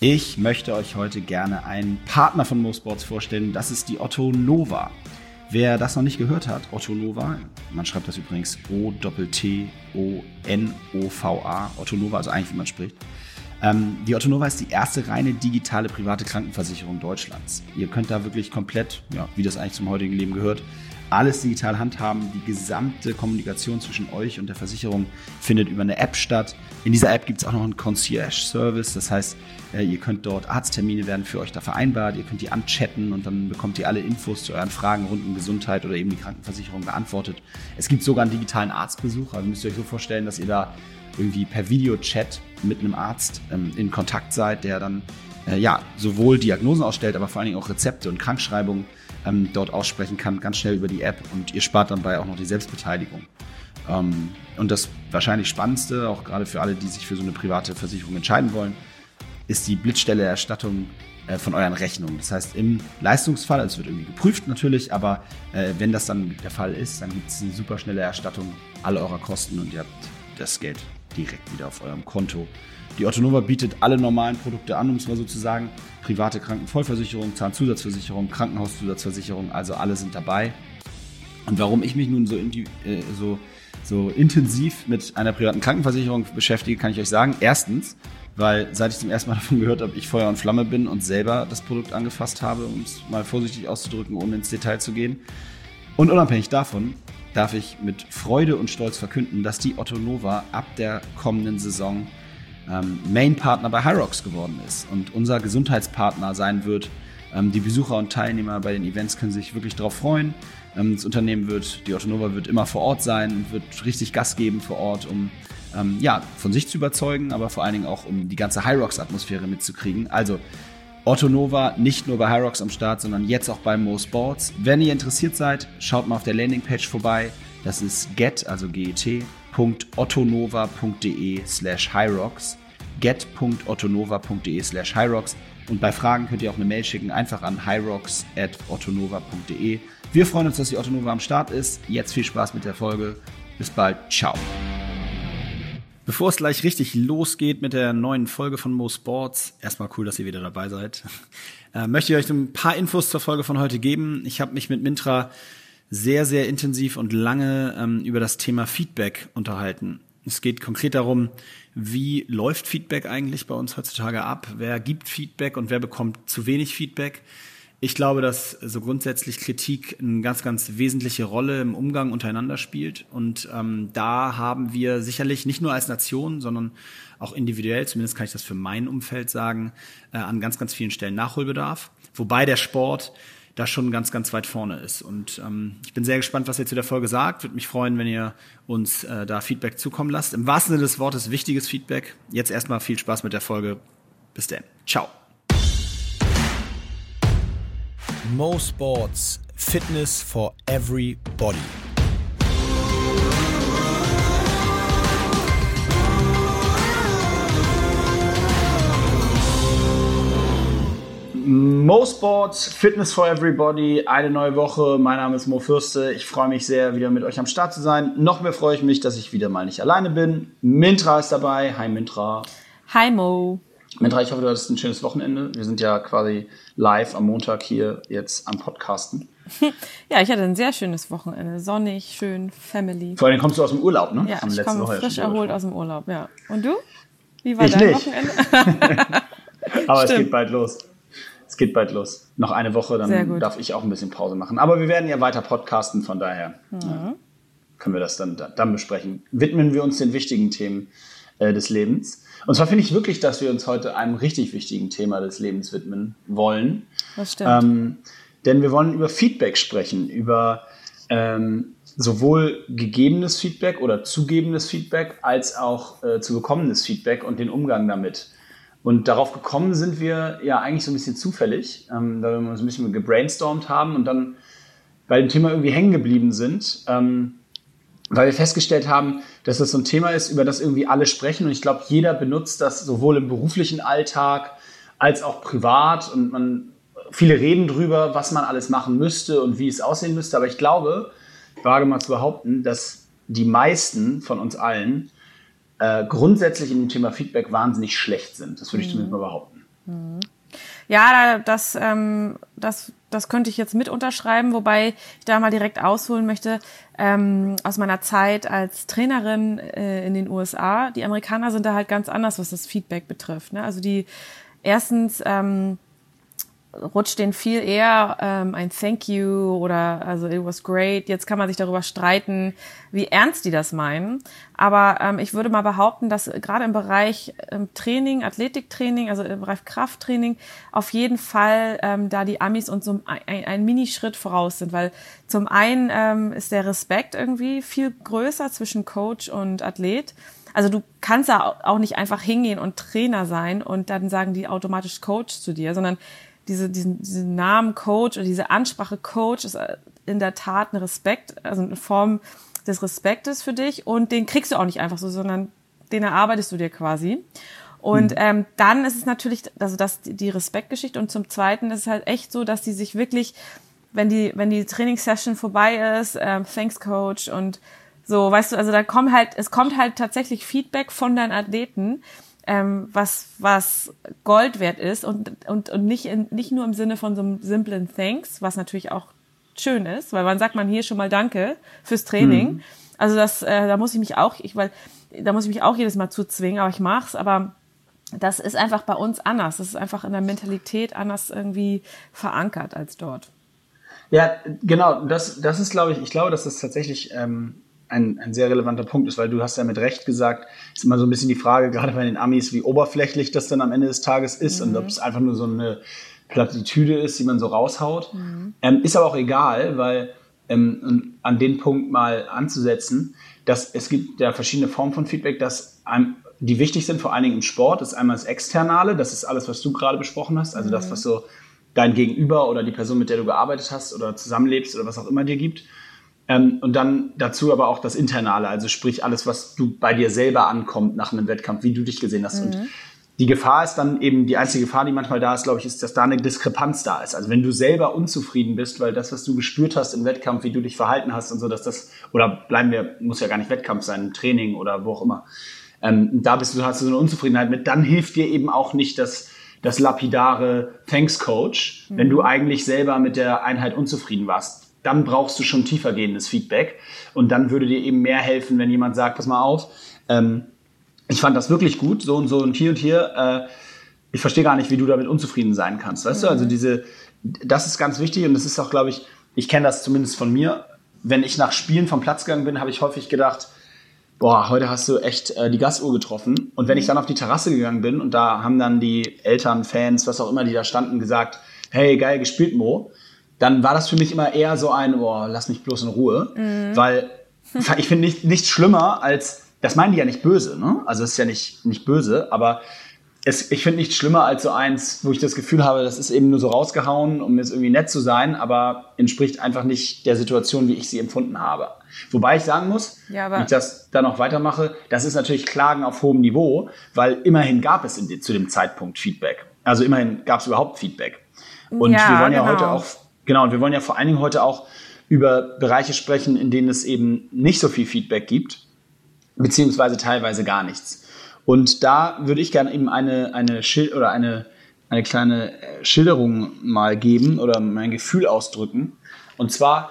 Ich möchte euch heute gerne einen Partner von MoSports vorstellen. Das ist die Otto Nova. Wer das noch nicht gehört hat, Otto Nova, man schreibt das übrigens O-T-T-O-N-O-V-A, Otto Nova, also eigentlich wie man spricht. Ähm, die Otto Nova ist die erste reine digitale private Krankenversicherung Deutschlands. Ihr könnt da wirklich komplett, ja, wie das eigentlich zum heutigen Leben gehört, alles digital handhaben. Die gesamte Kommunikation zwischen euch und der Versicherung findet über eine App statt. In dieser App gibt es auch noch einen Concierge-Service. Das heißt, äh, ihr könnt dort Arzttermine werden für euch da vereinbart. Ihr könnt die anchatten und dann bekommt ihr alle Infos zu euren Fragen rund um Gesundheit oder eben die Krankenversicherung beantwortet. Es gibt sogar einen digitalen Arztbesuch. Also müsst ihr euch so vorstellen, dass ihr da irgendwie per Videochat mit einem Arzt ähm, in Kontakt seid, der dann äh, ja sowohl Diagnosen ausstellt, aber vor allen Dingen auch Rezepte und Krankschreibungen ähm, dort aussprechen kann, ganz schnell über die App und ihr spart dabei auch noch die Selbstbeteiligung. Ähm, und das wahrscheinlich Spannendste, auch gerade für alle, die sich für so eine private Versicherung entscheiden wollen, ist die Blitzstelle-Erstattung äh, von euren Rechnungen. Das heißt, im Leistungsfall, also es wird irgendwie geprüft natürlich, aber äh, wenn das dann der Fall ist, dann gibt es eine super schnelle Erstattung aller eurer Kosten und ihr habt das Geld direkt wieder auf eurem Konto. Die Ottonova bietet alle normalen Produkte an, um es mal so zu sagen. Private Krankenvollversicherung, Zahnzusatzversicherung, Krankenhauszusatzversicherung, also alle sind dabei. Und warum ich mich nun so, äh, so, so intensiv mit einer privaten Krankenversicherung beschäftige, kann ich euch sagen. Erstens, weil seit ich zum ersten Mal davon gehört habe, ich Feuer und Flamme bin und selber das Produkt angefasst habe, um es mal vorsichtig auszudrücken, ohne ins Detail zu gehen. Und unabhängig davon darf ich mit Freude und Stolz verkünden, dass die Otto Nova ab der kommenden Saison ähm, Main-Partner bei Hyrox geworden ist und unser Gesundheitspartner sein wird. Ähm, die Besucher und Teilnehmer bei den Events können sich wirklich darauf freuen. Ähm, das Unternehmen wird, die Otto Nova wird immer vor Ort sein und wird richtig Gas geben vor Ort, um ähm, ja, von sich zu überzeugen, aber vor allen Dingen auch, um die ganze Hyrox-Atmosphäre mitzukriegen. Also Otto Nova nicht nur bei Hyrox am Start, sondern jetzt auch bei Mo Sports. Wenn ihr interessiert seid, schaut mal auf der Landingpage vorbei. Das ist get, also get.ottonova.de slash hyrox. get.ottonova.de slash hyrox. Und bei Fragen könnt ihr auch eine Mail schicken, einfach an hyrox.ottonova.de. Wir freuen uns, dass die Ottonova am Start ist. Jetzt viel Spaß mit der Folge. Bis bald. Ciao. Bevor es gleich richtig losgeht mit der neuen Folge von Mo Sports, erstmal cool, dass ihr wieder dabei seid, äh, möchte ich euch ein paar Infos zur Folge von heute geben. Ich habe mich mit Mintra sehr, sehr intensiv und lange ähm, über das Thema Feedback unterhalten. Es geht konkret darum, wie läuft Feedback eigentlich bei uns heutzutage ab? Wer gibt Feedback und wer bekommt zu wenig Feedback? Ich glaube, dass so grundsätzlich Kritik eine ganz, ganz wesentliche Rolle im Umgang untereinander spielt. Und ähm, da haben wir sicherlich nicht nur als Nation, sondern auch individuell, zumindest kann ich das für mein Umfeld sagen, äh, an ganz, ganz vielen Stellen Nachholbedarf. Wobei der Sport da schon ganz, ganz weit vorne ist. Und ähm, ich bin sehr gespannt, was ihr zu der Folge sagt. Würde mich freuen, wenn ihr uns äh, da Feedback zukommen lasst. Im wahrsten Sinne des Wortes wichtiges Feedback. Jetzt erstmal viel Spaß mit der Folge. Bis dann. Ciao. Mo Sports Fitness for Everybody. Mo Sports Fitness for Everybody, eine neue Woche. Mein Name ist Mo Fürste. Ich freue mich sehr, wieder mit euch am Start zu sein. Noch mehr freue ich mich, dass ich wieder mal nicht alleine bin. Mintra ist dabei. Hi Mintra. Hi Mo. Mintra, ich hoffe, du hattest ein schönes Wochenende. Wir sind ja quasi live am Montag hier jetzt am Podcasten. ja, ich hatte ein sehr schönes Wochenende. Sonnig, schön, Family. Vor allem kommst du aus dem Urlaub, ne? Ja, ich komme frisch erholt aus dem Urlaub, ja. Und du? Wie war ich dein nicht. Wochenende? Aber Stimmt. es geht bald los. Es geht bald los. Noch eine Woche, dann darf ich auch ein bisschen Pause machen. Aber wir werden ja weiter podcasten, von daher Mhm. ja, können wir das dann, dann besprechen. Widmen wir uns den wichtigen Themen äh, des Lebens. Und zwar finde ich wirklich, dass wir uns heute einem richtig wichtigen Thema des Lebens widmen wollen. Das stimmt. Ähm, denn wir wollen über Feedback sprechen, über ähm, sowohl gegebenes Feedback oder zugebendes Feedback als auch äh, zu bekommenes Feedback und den Umgang damit. Und darauf gekommen sind wir ja eigentlich so ein bisschen zufällig, ähm, weil wir uns ein bisschen gebrainstormt haben und dann bei dem Thema irgendwie hängen geblieben sind, ähm, weil wir festgestellt haben, dass das so ein Thema ist, über das irgendwie alle sprechen. Und ich glaube, jeder benutzt das sowohl im beruflichen Alltag als auch privat. Und man, viele reden drüber, was man alles machen müsste und wie es aussehen müsste. Aber ich glaube, ich wage mal zu behaupten, dass die meisten von uns allen äh, grundsätzlich in dem Thema Feedback wahnsinnig schlecht sind. Das würde ich zumindest mal behaupten. Ja, das, ähm, das, das könnte ich jetzt mit unterschreiben, wobei ich da mal direkt ausholen möchte ähm, aus meiner Zeit als Trainerin äh, in den USA. Die Amerikaner sind da halt ganz anders, was das Feedback betrifft. Ne? Also die erstens ähm, rutscht denen viel eher ähm, ein Thank you oder also it was great. Jetzt kann man sich darüber streiten, wie ernst die das meinen. Aber ähm, ich würde mal behaupten, dass gerade im Bereich ähm, Training, Athletiktraining, also im Bereich Krafttraining, auf jeden Fall ähm, da die Amis uns so ein, ein Minischritt voraus sind, weil zum einen ähm, ist der Respekt irgendwie viel größer zwischen Coach und Athlet. Also du kannst da auch nicht einfach hingehen und Trainer sein und dann sagen die automatisch Coach zu dir, sondern diese, diesen, diesen Namen Coach oder diese Ansprache Coach ist äh, in der Tat ein Respekt, also eine Form des Respektes für dich und den kriegst du auch nicht einfach so, sondern den erarbeitest du dir quasi. Und mhm. ähm, dann ist es natürlich, also das die Respektgeschichte und zum Zweiten ist es halt echt so, dass die sich wirklich, wenn die wenn die Trainingssession vorbei ist, ähm, Thanks Coach und so, weißt du, also da kommt halt, es kommt halt tatsächlich Feedback von deinen Athleten, ähm, was, was Gold wert ist und, und, und nicht, in, nicht nur im Sinne von so einem simplen Thanks, was natürlich auch schön ist, weil man sagt man hier schon mal Danke fürs Training. Mhm. Also das, äh, da muss ich mich auch, ich, weil, da muss ich mich auch jedes Mal zuzwingen, aber ich mach's, aber das ist einfach bei uns anders. Das ist einfach in der Mentalität anders irgendwie verankert als dort. Ja, genau. Das, das ist, glaube ich, ich glaube, dass das tatsächlich ähm, ein, ein sehr relevanter Punkt ist, weil du hast ja mit Recht gesagt, ist immer so ein bisschen die Frage, gerade bei den Amis, wie oberflächlich das dann am Ende des Tages ist mhm. und ob es einfach nur so eine Plattitüde ist, die man so raushaut. Mhm. Ähm, ist aber auch egal, weil ähm, an den Punkt mal anzusetzen, dass es gibt ja verschiedene Formen von Feedback, dass einem, die wichtig sind, vor allen Dingen im Sport, ist einmal das Externale, das ist alles, was du gerade besprochen hast, also mhm. das, was so dein Gegenüber oder die Person, mit der du gearbeitet hast oder zusammenlebst oder was auch immer dir gibt. Ähm, und dann dazu aber auch das Internale, also sprich alles, was du bei dir selber ankommt nach einem Wettkampf, wie du dich gesehen hast. Mhm. Und die Gefahr ist dann eben, die einzige Gefahr, die manchmal da ist, glaube ich, ist, dass da eine Diskrepanz da ist. Also wenn du selber unzufrieden bist, weil das, was du gespürt hast im Wettkampf, wie du dich verhalten hast und so, dass das, oder bleiben wir, muss ja gar nicht Wettkampf sein, Training oder wo auch immer, ähm, da bist du, hast du so eine Unzufriedenheit mit, dann hilft dir eben auch nicht das, das lapidare Thanks Coach, mhm. wenn du eigentlich selber mit der Einheit unzufrieden warst dann brauchst du schon tiefergehendes Feedback. Und dann würde dir eben mehr helfen, wenn jemand sagt, pass mal auf, ähm, ich fand das wirklich gut, so und so und hier und hier. Äh, ich verstehe gar nicht, wie du damit unzufrieden sein kannst. Weißt mhm. du, also mhm. diese, das ist ganz wichtig und das ist auch, glaube ich, ich kenne das zumindest von mir. Wenn ich nach Spielen vom Platz gegangen bin, habe ich häufig gedacht, boah, heute hast du echt äh, die Gasuhr getroffen. Und wenn mhm. ich dann auf die Terrasse gegangen bin und da haben dann die Eltern, Fans, was auch immer, die da standen, gesagt, hey, geil gespielt, Mo, dann war das für mich immer eher so ein, oh, lass mich bloß in Ruhe. Mhm. Weil ich finde nicht, nichts schlimmer als, das meinen die ja nicht böse, ne? Also es ist ja nicht, nicht böse, aber es, ich finde nichts schlimmer als so eins, wo ich das Gefühl habe, das ist eben nur so rausgehauen, um jetzt irgendwie nett zu sein, aber entspricht einfach nicht der Situation, wie ich sie empfunden habe. Wobei ich sagen muss, ja, wenn ich das dann noch weitermache, das ist natürlich Klagen auf hohem Niveau, weil immerhin gab es in, zu dem Zeitpunkt Feedback. Also immerhin gab es überhaupt Feedback. Und ja, wir wollen ja genau. heute auch Genau, und wir wollen ja vor allen Dingen heute auch über Bereiche sprechen, in denen es eben nicht so viel Feedback gibt, beziehungsweise teilweise gar nichts. Und da würde ich gerne eben eine, eine Schild oder eine, eine kleine äh, Schilderung mal geben oder mein Gefühl ausdrücken. Und zwar,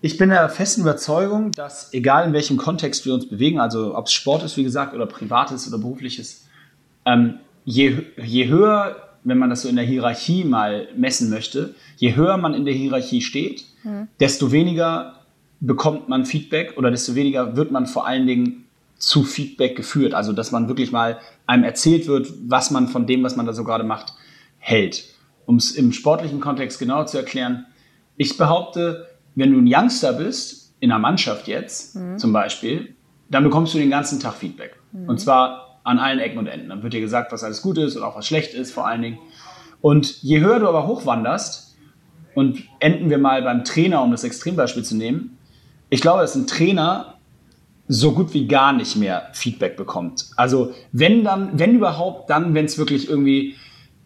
ich bin der festen Überzeugung, dass egal in welchem Kontext wir uns bewegen, also ob es Sport ist, wie gesagt, oder privates oder berufliches, ähm, je, je höher wenn man das so in der Hierarchie mal messen möchte, je höher man in der Hierarchie steht, mhm. desto weniger bekommt man Feedback oder desto weniger wird man vor allen Dingen zu Feedback geführt. Also, dass man wirklich mal einem erzählt wird, was man von dem, was man da so gerade macht, hält. Um es im sportlichen Kontext genauer zu erklären, ich behaupte, wenn du ein Youngster bist, in einer Mannschaft jetzt mhm. zum Beispiel, dann bekommst du den ganzen Tag Feedback. Mhm. Und zwar an allen Ecken und Enden. Dann wird dir gesagt, was alles gut ist und auch was schlecht ist vor allen Dingen. Und je höher du aber hochwanderst, und enden wir mal beim Trainer, um das Extrembeispiel zu nehmen, ich glaube, dass ein Trainer so gut wie gar nicht mehr Feedback bekommt. Also wenn dann, wenn überhaupt, dann, wenn es wirklich irgendwie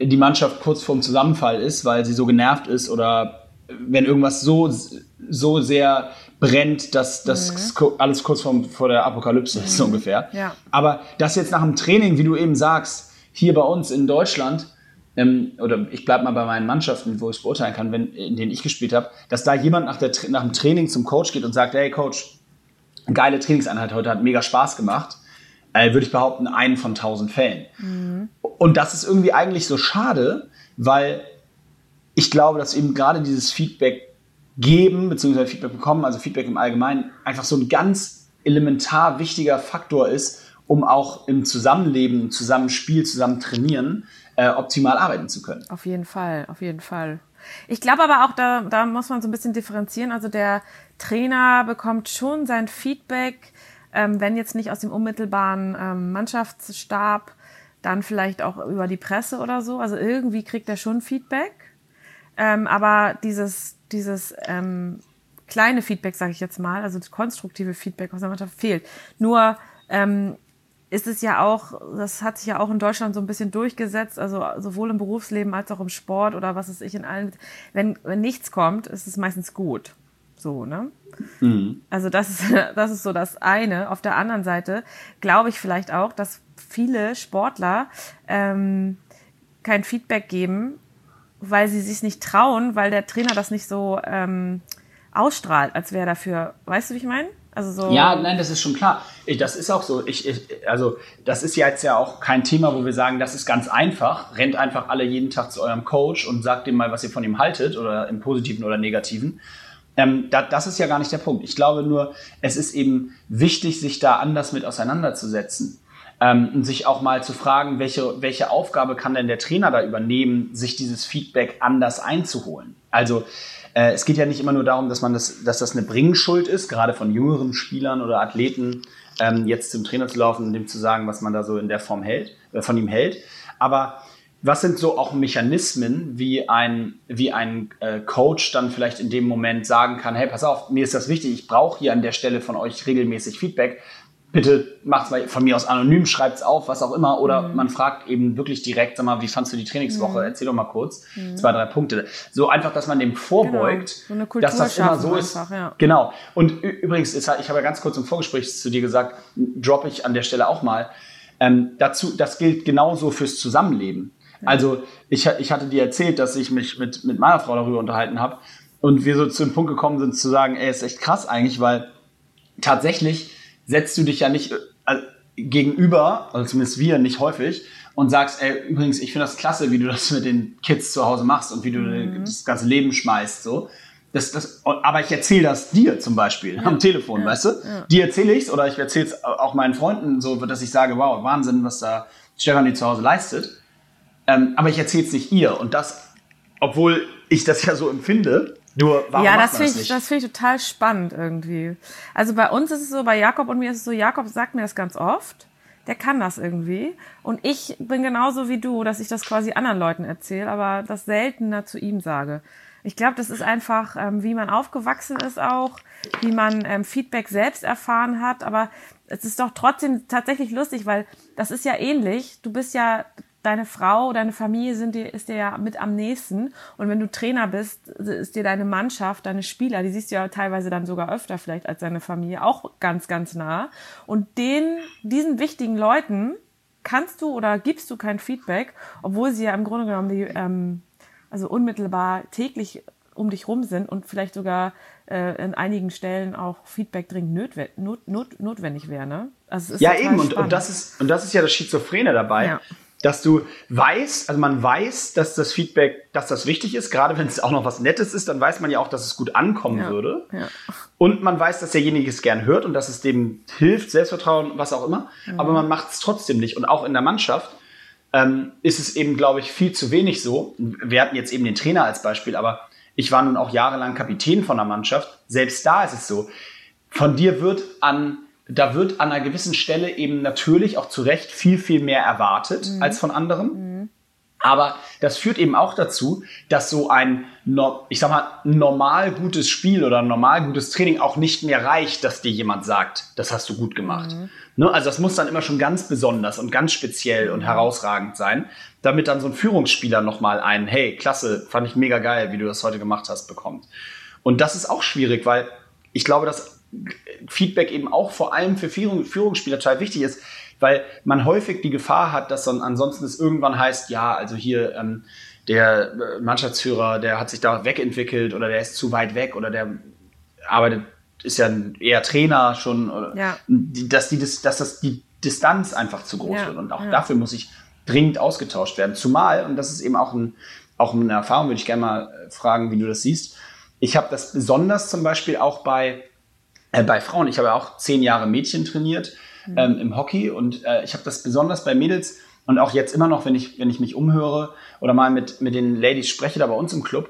die Mannschaft kurz vorm Zusammenfall ist, weil sie so genervt ist oder wenn irgendwas so, so sehr brennt, dass das mhm. alles kurz vor, vor der Apokalypse ist, so mhm. ungefähr. Ja. Aber das jetzt nach dem Training, wie du eben sagst, hier bei uns in Deutschland, ähm, oder ich bleibe mal bei meinen Mannschaften, wo ich es beurteilen kann, wenn, in denen ich gespielt habe, dass da jemand nach, der, nach dem Training zum Coach geht und sagt, hey Coach, geile Trainingseinheit heute, hat mega Spaß gemacht, äh, würde ich behaupten, einen von tausend Fällen. Mhm. Und das ist irgendwie eigentlich so schade, weil ich glaube, dass eben gerade dieses Feedback geben, beziehungsweise Feedback bekommen, also Feedback im Allgemeinen, einfach so ein ganz elementar wichtiger Faktor ist, um auch im Zusammenleben, im Zusammenspiel, zusammen trainieren, äh, optimal arbeiten zu können. Auf jeden Fall, auf jeden Fall. Ich glaube aber auch, da, da muss man so ein bisschen differenzieren. Also der Trainer bekommt schon sein Feedback, ähm, wenn jetzt nicht aus dem unmittelbaren ähm, Mannschaftsstab, dann vielleicht auch über die Presse oder so. Also irgendwie kriegt er schon Feedback. Ähm, aber dieses, dieses ähm, kleine Feedback, sage ich jetzt mal, also das konstruktive Feedback aus der Mannschaft fehlt. Nur ähm, ist es ja auch, das hat sich ja auch in Deutschland so ein bisschen durchgesetzt, also sowohl im Berufsleben als auch im Sport oder was weiß ich in allen. Wenn, wenn nichts kommt, ist es meistens gut. So, ne? Mhm. Also das ist, das ist so das eine. Auf der anderen Seite glaube ich vielleicht auch, dass viele Sportler ähm, kein Feedback geben, weil sie sich nicht trauen, weil der Trainer das nicht so ähm, ausstrahlt, als wäre dafür, weißt du, wie ich meine? Also so ja, nein, das ist schon klar. Das ist auch so. Ich, ich, also das ist jetzt ja auch kein Thema, wo wir sagen, das ist ganz einfach. Rennt einfach alle jeden Tag zu eurem Coach und sagt ihm mal, was ihr von ihm haltet oder im Positiven oder Negativen. Ähm, da, das ist ja gar nicht der Punkt. Ich glaube nur, es ist eben wichtig, sich da anders mit auseinanderzusetzen. Ähm, sich auch mal zu fragen, welche, welche Aufgabe kann denn der Trainer da übernehmen, sich dieses Feedback anders einzuholen. Also äh, es geht ja nicht immer nur darum, dass man das, dass das eine Bringschuld ist, gerade von jüngeren Spielern oder Athleten, ähm, jetzt zum Trainer zu laufen und dem zu sagen, was man da so in der Form hält, äh, von ihm hält. Aber was sind so auch Mechanismen, wie ein, wie ein äh, Coach dann vielleicht in dem Moment sagen kann, hey, pass auf, mir ist das wichtig, ich brauche hier an der Stelle von euch regelmäßig Feedback bitte macht's mal von mir aus anonym, schreibt's auf, was auch immer. Oder mhm. man fragt eben wirklich direkt, sag mal, wie fandst du die Trainingswoche? Mhm. Erzähl doch mal kurz. Mhm. Zwei, drei Punkte. So einfach, dass man dem vorbeugt, genau. so dass das immer so ist. Einfach, ja. Genau. Und übrigens, ist, ich habe ja ganz kurz im Vorgespräch zu dir gesagt, droppe ich an der Stelle auch mal. Ähm, dazu, das gilt genauso fürs Zusammenleben. Also ich, ich hatte dir erzählt, dass ich mich mit, mit meiner Frau darüber unterhalten habe und wir so zu dem Punkt gekommen sind zu sagen, ey, ist echt krass eigentlich, weil tatsächlich setzt du dich ja nicht äh, gegenüber, also zumindest wir nicht häufig, und sagst, ey, übrigens, ich finde das klasse, wie du das mit den Kids zu Hause machst und wie du mhm. das ganze Leben schmeißt, so. Das, das, aber ich erzähle das dir zum Beispiel ja. am Telefon, ja. weißt du? Ja. Dir erzähle ich's oder ich erzähle es auch meinen Freunden so, dass ich sage, wow, Wahnsinn, was da Stefanie zu Hause leistet. Ähm, aber ich erzähle es nicht ihr. Und das, obwohl ich das ja so empfinde, nur warum ja, das finde ich, das finde ich total spannend irgendwie. Also bei uns ist es so, bei Jakob und mir ist es so, Jakob sagt mir das ganz oft. Der kann das irgendwie. Und ich bin genauso wie du, dass ich das quasi anderen Leuten erzähle, aber das seltener zu ihm sage. Ich glaube, das ist einfach, ähm, wie man aufgewachsen ist auch, wie man ähm, Feedback selbst erfahren hat. Aber es ist doch trotzdem tatsächlich lustig, weil das ist ja ähnlich. Du bist ja deine Frau, deine Familie sind dir, ist dir ja mit am nächsten. Und wenn du Trainer bist, ist dir deine Mannschaft, deine Spieler, die siehst du ja teilweise dann sogar öfter vielleicht als deine Familie, auch ganz, ganz nah. Und den, diesen wichtigen Leuten kannst du oder gibst du kein Feedback, obwohl sie ja im Grunde genommen die, ähm, also unmittelbar täglich um dich rum sind und vielleicht sogar äh, in einigen Stellen auch Feedback dringend notwe not, not, notwendig wäre. Ne? Also ja, eben, und, und, das ist, und das ist ja das Schizophrene dabei. Ja dass du weißt, also man weiß, dass das Feedback, dass das wichtig ist, gerade wenn es auch noch was Nettes ist, dann weiß man ja auch, dass es gut ankommen ja, würde. Ja. Und man weiß, dass derjenige es gern hört und dass es dem hilft, Selbstvertrauen, was auch immer. Mhm. Aber man macht es trotzdem nicht. Und auch in der Mannschaft ähm, ist es eben, glaube ich, viel zu wenig so. Wir hatten jetzt eben den Trainer als Beispiel, aber ich war nun auch jahrelang Kapitän von der Mannschaft. Selbst da ist es so. Von dir wird an da wird an einer gewissen Stelle eben natürlich auch zu Recht viel, viel mehr erwartet mhm. als von anderen. Mhm. Aber das führt eben auch dazu, dass so ein, ich sag mal, normal gutes Spiel oder normal gutes Training auch nicht mehr reicht, dass dir jemand sagt, das hast du gut gemacht. Mhm. Ne? Also das muss dann immer schon ganz besonders und ganz speziell und mhm. herausragend sein, damit dann so ein Führungsspieler nochmal ein, hey, klasse, fand ich mega geil, wie du das heute gemacht hast, bekommt. Und das ist auch schwierig, weil ich glaube, dass Feedback eben auch vor allem für Führungsspieler total wichtig ist, weil man häufig die Gefahr hat, dass dann ansonsten es irgendwann heißt, ja, also hier ähm, der äh, Mannschaftsführer, der hat sich da wegentwickelt oder der ist zu weit weg oder der arbeitet, ist ja eher Trainer schon, oder, Ja. dass, die, dass das die Distanz einfach zu groß Ja, wird und auch ja. dafür muss ich dringend ausgetauscht werden. Zumal, und das ist eben auch, ein, auch eine Erfahrung, würde ich gerne mal äh, fragen, wie du das siehst. Ich habe das besonders zum Beispiel auch bei, äh, bei Frauen. Ich habe ja auch zehn Jahre Mädchen trainiert ähm, im Hockey. Und äh, ich habe das besonders bei Mädels und auch jetzt immer noch, wenn ich, wenn ich mich umhöre oder mal mit, mit den Ladies spreche, da bei uns im Club,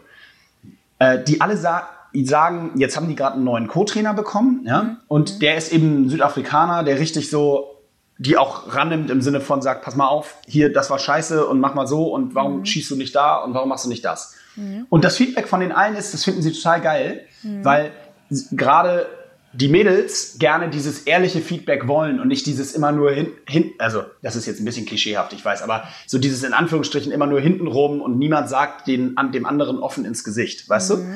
äh, die alle sa die sagen, jetzt haben die gerade einen neuen Co-Trainer bekommen, ja, und der ist eben ein Südafrikaner, der richtig so die auch rannimmt im Sinne von sagt, pass mal auf, hier, das war scheiße und mach mal so und warum schießt du nicht da und warum machst du nicht das? Und das Feedback von den allen ist, das finden sie total geil, weil s- gerade die Mädels gerne dieses ehrliche Feedback wollen und nicht dieses immer nur hin, hin, also das ist jetzt ein bisschen klischeehaft, ich weiß, aber so dieses in Anführungsstrichen immer nur hinten rum und niemand sagt den, an, dem anderen offen ins Gesicht, weißt du?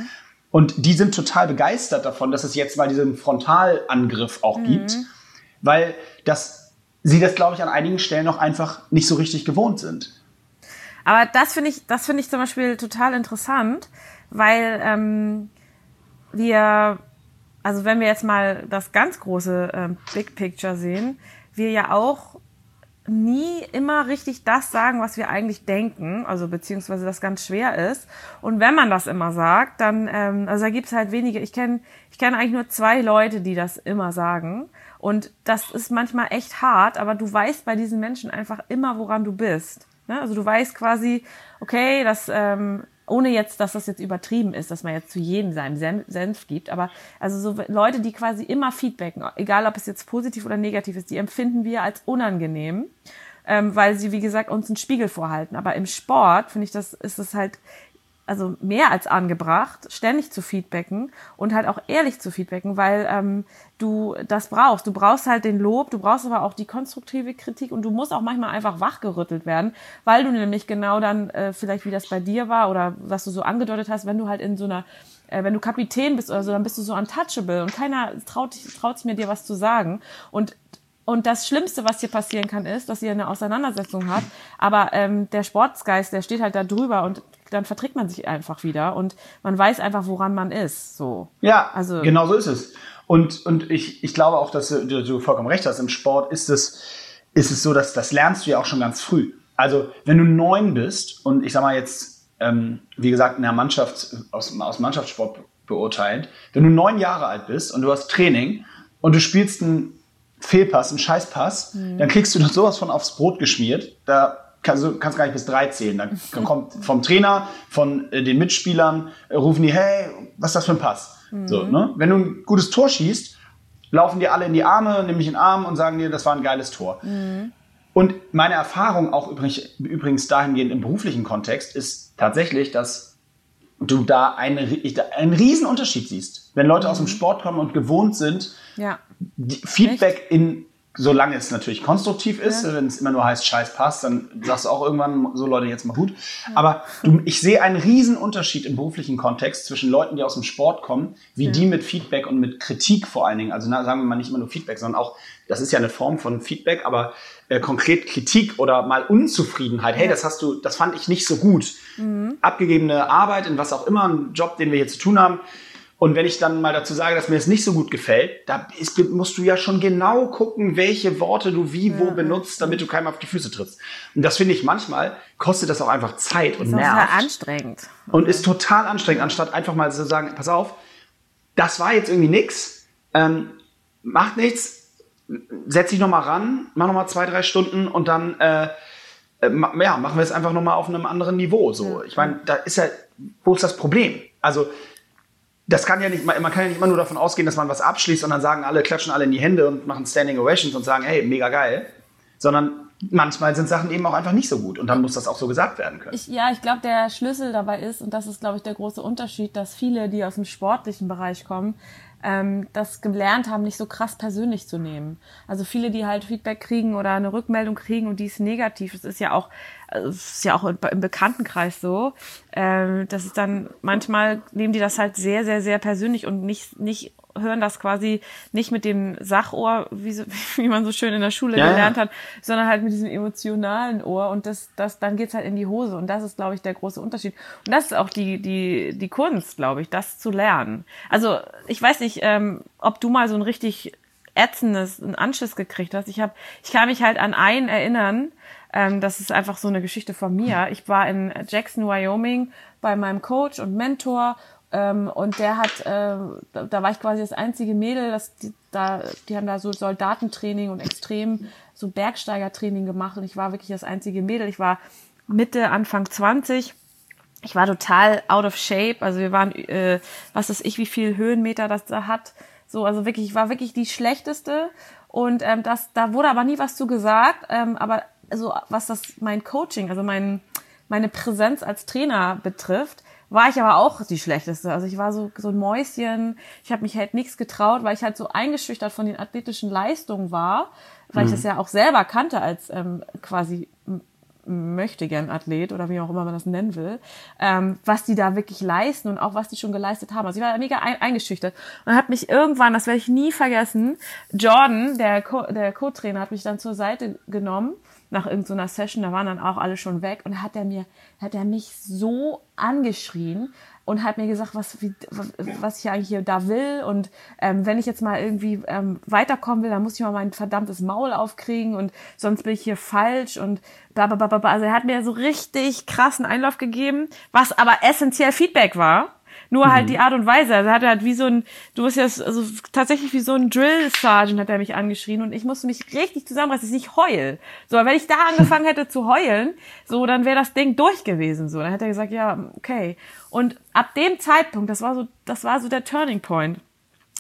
Und die sind total begeistert davon, dass es jetzt mal diesen Frontalangriff auch gibt, weil das, sie das, glaube ich, an einigen Stellen noch einfach nicht so richtig gewohnt sind. Aber das finde ich, das finde ich zum Beispiel total interessant, weil ähm, wir, also wenn wir jetzt mal das ganz große ähm, Big Picture sehen, wir ja auch nie immer richtig das sagen, was wir eigentlich denken, also beziehungsweise das ganz schwer ist. Und wenn man das immer sagt, dann, ähm, also da gibt's halt wenige, ich kenne ich kenn eigentlich nur zwei Leute, die das immer sagen. Und das ist manchmal echt hart, aber du weißt bei diesen Menschen einfach immer, woran du bist. Ne? Also du weißt quasi, okay, das, ähm, ohne jetzt, dass das jetzt übertrieben ist, dass man jetzt zu jedem seinem Sen- Senf gibt, aber also so Leute, die quasi immer feedbacken, egal ob es jetzt positiv oder negativ ist, die empfinden wir als unangenehm, ähm, weil sie, wie gesagt, uns einen Spiegel vorhalten. Aber im Sport, finde ich, das ist es halt also mehr als angebracht, ständig zu feedbacken und halt auch ehrlich zu feedbacken, weil ähm, du das brauchst. Du brauchst halt den Lob, du brauchst aber auch die konstruktive Kritik und du musst auch manchmal einfach wachgerüttelt werden, weil du nämlich genau dann äh, vielleicht wie das bei dir war oder was du so angedeutet hast, wenn du halt in so einer äh, wenn du Kapitän bist oder so, dann bist du so untouchable und keiner traut, traut sich mir dir was zu sagen und und das Schlimmste, was hier passieren kann, ist, dass ihr eine Auseinandersetzung habt. Aber ähm, der Sportsgeist, der steht halt da drüber und dann verträgt man sich einfach wieder und man weiß einfach, woran man ist. So. Ja, Also- genau so ist es. Und, und ich, ich glaube auch, dass du, du, vollkommen recht hast. Im Sport ist es, ist es so, dass das lernst du ja auch schon ganz früh. Also, wenn du neun bist und ich sag mal jetzt, ähm, wie gesagt, in der Mannschaft, aus, aus Mannschaftssport beurteilt, wenn du neun Jahre alt bist und du hast Training und du spielst einen Fehlpass, einen Scheißpass, dann kriegst du doch sowas von aufs Brot geschmiert. Da kannst du kannst gar nicht bis drei zählen. Dann, kommt vom Trainer, von äh, den Mitspielern, äh, rufen die, hey, was ist das für ein Pass? So, ne? Wenn du ein gutes Tor schießt, laufen dir alle in die Arme, nehmen dich in den Arm und sagen dir, das war ein geiles Tor. Und meine Erfahrung auch übrigens, übrigens dahingehend im beruflichen Kontext ist tatsächlich, dass du da einen, einen riesen Unterschied siehst. Wenn Leute aus dem Sport kommen und gewohnt sind, Ja. Feedback in, solange es natürlich konstruktiv ist, wenn es immer nur heißt, scheiß passt, dann sagst du auch irgendwann, so Leute, jetzt mal gut. Aber du, ich sehe einen riesen Unterschied im beruflichen Kontext zwischen Leuten, die aus dem Sport kommen, wie die mit Feedback und mit Kritik vor allen Dingen, also na, sagen wir mal nicht immer nur Feedback, sondern auch, das ist ja eine Form von Feedback, aber äh, konkret Kritik oder mal Unzufriedenheit, hey, das hast du, das fand ich nicht so gut. Abgegebene Arbeit in was auch immer, ein Job, den wir hier zu tun haben, und wenn ich dann mal dazu sage, dass mir es nicht so gut gefällt, da ist, musst du ja schon genau gucken, welche Worte du wie wo benutzt, damit du keinem auf die Füße trittst. Und das finde ich manchmal, kostet das auch einfach Zeit und Das ist sehr nervt. anstrengend. Und ist total anstrengend, anstatt einfach mal zu sagen, pass auf, das war jetzt irgendwie nix, ähm, macht nichts, setz dich nochmal ran, mach nochmal zwei, drei Stunden und dann äh, äh, ja, machen wir es einfach nochmal auf einem anderen Niveau. So. Ich meine, da ist ja, wo ist das Problem? Also, das kann ja nicht, man kann ja nicht immer nur davon ausgehen, dass man was abschließt und dann sagen alle, klatschen alle in die Hände und machen Standing Ovations und sagen, hey, mega geil. Sondern manchmal sind Sachen eben auch einfach nicht so gut und dann muss das auch so gesagt werden können. Ich, ja, ich glaube, der Schlüssel dabei ist, und das ist, glaube ich, der große Unterschied, dass viele, die aus dem sportlichen Bereich kommen, ähm, das gelernt haben, nicht so krass persönlich zu nehmen. Also viele, die halt Feedback kriegen oder eine Rückmeldung kriegen und die ist negativ, das ist ja auch, das ist ja auch im Bekanntenkreis so, ähm, das ist dann manchmal nehmen die das halt sehr, sehr, sehr persönlich und nicht, nicht hören das quasi nicht mit dem Sachohr, wie, so, wie man so schön in der Schule ja, gelernt hat, sondern halt mit diesem emotionalen Ohr und das, das, dann geht's halt in die Hose und das ist, glaube ich, der große Unterschied. Und das ist auch die, die, die Kunst, glaube ich, das zu lernen. Also ich weiß nicht, ähm, ob du mal so ein richtig ätzendes, einen Anschiss gekriegt hast. Ich habe, ich kann mich halt an einen erinnern, ähm, das ist einfach so eine Geschichte von mir. Ich war in Jackson, Wyoming bei meinem Coach und Mentor ähm, und der hat, äh, da, da war ich quasi das einzige Mädel, das, die, da, die haben da so Soldatentraining und extrem so Bergsteigertraining gemacht und ich war wirklich das einzige Mädel. Ich war Mitte, Anfang 20. Ich war total out of shape. Also wir waren, äh, was weiß ich, wie viel Höhenmeter das da hat. So, also wirklich, ich war wirklich die schlechteste. Und ähm, das, da wurde aber nie was zu gesagt. Ähm, aber also was das mein Coaching, also mein, meine Präsenz als Trainer betrifft, war ich aber auch die schlechteste. Also ich war so, so ein Mäuschen. Ich habe mich halt nichts getraut, weil ich halt so eingeschüchtert von den athletischen Leistungen war, weil mhm. ich das ja auch selber kannte als ähm, quasi möchte gern Athlet oder wie auch immer man das nennen will, ähm, was die da wirklich leisten und auch was die schon geleistet haben. Also ich war mega ein, eingeschüchtert und hat mich irgendwann, das werde ich nie vergessen, Jordan, der Co der Co-Trainer, hat mich dann zur Seite genommen nach irgendeiner so Session, da waren dann auch alle schon weg und hat er mir, hat er mich so angeschrien und hat mir gesagt, was, wie, was ich eigentlich hier da will und ähm, wenn ich jetzt mal irgendwie ähm, weiterkommen will, dann muss ich mal mein verdammtes Maul aufkriegen und sonst bin ich hier falsch und bla bla bla bla. Also er hat mir so richtig krassen Einlauf gegeben, was aber essentiell Feedback war nur halt mhm. die Art und Weise. Also er hat halt wie so ein, du bist ja also tatsächlich wie so ein Drill Sergeant hat er mich angeschrien und ich musste mich richtig zusammenreißen, dass ich nicht heul. So, aber wenn ich da angefangen hätte zu heulen, so, dann wäre das Ding durch gewesen. So, dann hätte er gesagt, ja, okay. Und ab dem Zeitpunkt, das war so, das war so der Turning Point